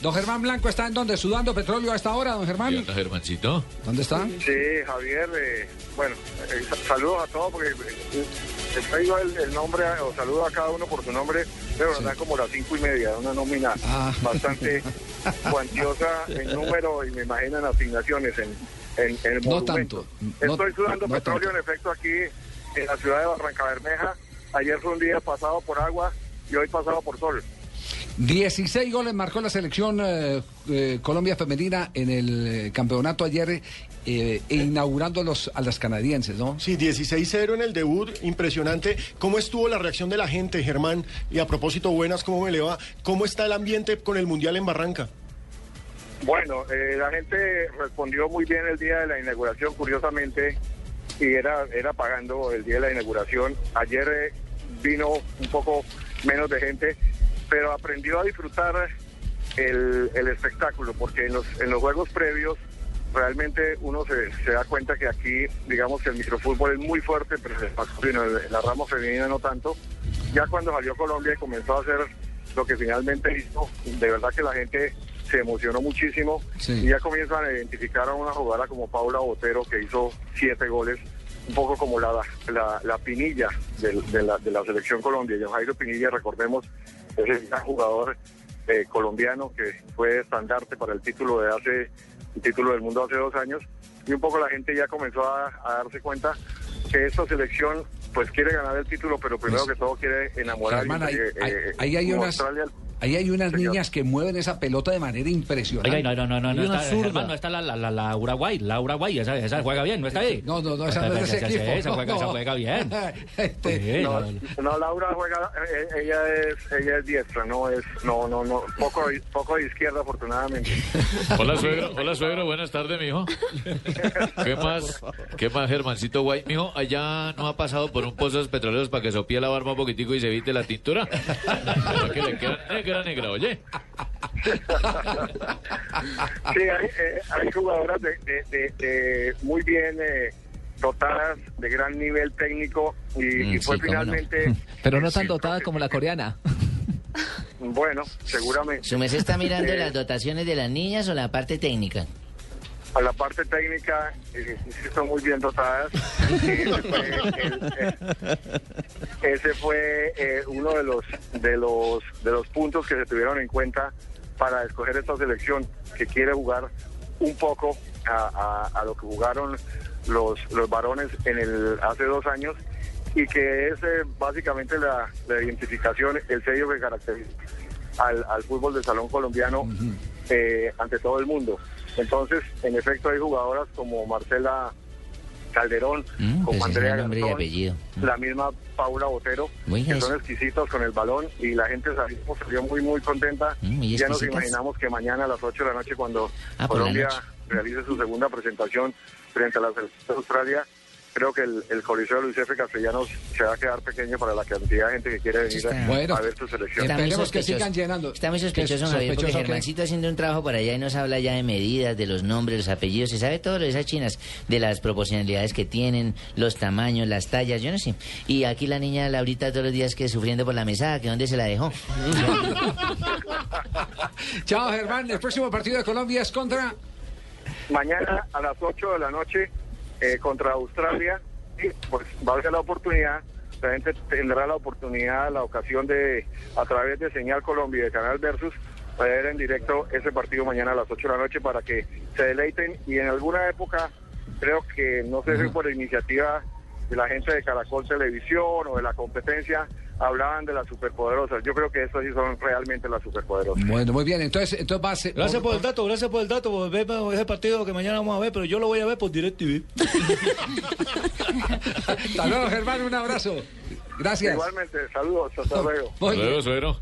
Don Germán Blanco está en donde sudando petróleo a esta hora, don Germán. ¿Qué onda, Germancito? ¿Dónde está? Sí, Javier, eh, bueno, eh, sa- saludos a todos porque eh, eh, traigo el, el nombre o saludo a cada uno por su nombre, pero nos dan como las cinco y media, una nómina Ah. bastante cuantiosa en número y me imaginan asignaciones en, en, en el No tanto, no- Estoy sudando no petróleo en efecto aquí en la ciudad de Barranca Bermeja. Ayer fue un día pasado por agua y hoy pasado por sol. 16 goles marcó la selección eh, eh, Colombia femenina en el eh, campeonato ayer, eh, inaugurando a los, a las canadienses, ¿no? Sí, 16-0 en el debut, impresionante. ¿Cómo estuvo la reacción de la gente, Germán? Y a propósito, buenas, ¿cómo me le va? ¿Cómo está el ambiente con el Mundial en Barranca? Bueno, eh, la gente respondió muy bien el día de la inauguración, curiosamente, y era, era pagando el día de la inauguración. Ayer eh, vino un poco menos de gente, pero aprendió a disfrutar el, el espectáculo, porque en los, en los juegos previos realmente uno se, se da cuenta que aquí, digamos que el microfútbol es muy fuerte, pero el masculino, en la rama femenina no tanto. Ya cuando salió Colombia y comenzó a hacer lo que finalmente hizo, de verdad que la gente se emocionó muchísimo Sí. y ya comienzan a identificar a una jugadora como Paula Botero que hizo siete goles, un poco como la, la, la pinilla del- de, la, de la selección Colombia. Y Jairo Pinilla, recordemos, es el gran jugador eh, colombiano que fue estandarte para el título de hace el título del mundo hace dos años. Y un poco la gente ya comenzó a, a darse cuenta que esta selección pues quiere ganar el título pero primero Pues, que todo quiere enamorar Germán, ahí, y, eh, eh, ahí hay unas, mostrarle al- ahí hay unas Señor. niñas que mueven esa pelota de manera impresionante. Oiga, no, no, no, no, está, zurda. Germán, no está la, la, la, la Uruguay, la Uruguay, esa, esa juega bien, ¿no está ahí? No, no, no, esa no es de ese equipo. Esa no, juega, esa no. juega bien. Este, Sí, no, no, no. no, Laura juega eh, ella es ella es diestra no es no no no poco poco de izquierda afortunadamente Hola, suegro. Hola, suegro. Buenas tardes, mijo. ¿Qué más? ¿Qué más, Germancito Guay? Mijo, allá no ha pasado por un pozos petroleros para que sopie la barba un poquitico y se evite la tintura. Para que le queda negra, negra, oye. Sí, hay, eh, hay jugadoras de, de- de- de muy bien eh, dotadas, de gran nivel técnico y, Mm, y fue sí, cómo no. finalmente... Pero no tan Sí, dotada como la coreana. Bueno, seguramente. ¿Su mes está mirando Eh, las dotaciones de las niñas o la parte técnica? A la parte técnica, eh, son muy bien dotadas. Ese fue, el- eh, ese fue, eh, uno de los, de, los, de los puntos que se tuvieron en cuenta para escoger esta selección, que quiere jugar un poco a, a- a lo que jugaron los, los varones en el hace dos años y que es eh, básicamente la, la identificación, el sello que caracteriza al, al fútbol de salón colombiano eh, ante todo el mundo. Entonces, en efecto, hay jugadoras como Marcela Calderón, Mm, como pues Andrea Garzón. Mm. la misma Paula Botero, Muy que son exquisitos con el balón y la gente salió, salió muy, muy contenta. Mm, ya nos imaginamos que mañana a las 8 de la noche, cuando Ah, Colombia realice su segunda presentación frente a la selección de Australia, creo que el, el Coliseo de Luis F. Castellanos se va a quedar pequeño para la cantidad de gente que quiere venir a, Bueno. a ver su selección. Está muy Esperemos que sospechoso. sigan llenando. Está muy ¿Qué es sospechoso, Javier, porque haciendo un trabajo por allá y nos habla ya de medidas, de los nombres, los apellidos, se sabe todo lo de esas chinas, de las proporcionalidades que tienen, los tamaños, las tallas, yo no sé. Y aquí la niña Laurita todos los días que sufriendo por la mesada, que dónde se la dejó. Chao, Germán. El próximo partido de Colombia es contra. Mañana a las 8 de la noche eh, contra Australia, y pues va a ser la oportunidad, la gente tendrá la oportunidad, la ocasión de, a través de Señal Colombia y de Canal Versus, ver en directo ese partido mañana a las 8 de la noche para que se deleiten. Y en alguna época, creo que no sé si por iniciativa de la gente de Caracol Televisión o de la competencia, hablaban de las superpoderosas. Yo creo que estas sí son realmente las superpoderosas. Bueno, muy bien. Entonces, entonces va a ser. Gracias por el dato, gracias por el dato. Por verme ese partido que mañana vamos a ver, pero yo lo voy a ver por DirecTV. Hasta luego, Germán. Un abrazo. Gracias. Igualmente, saludos, hasta luego. Hasta luego, suegro.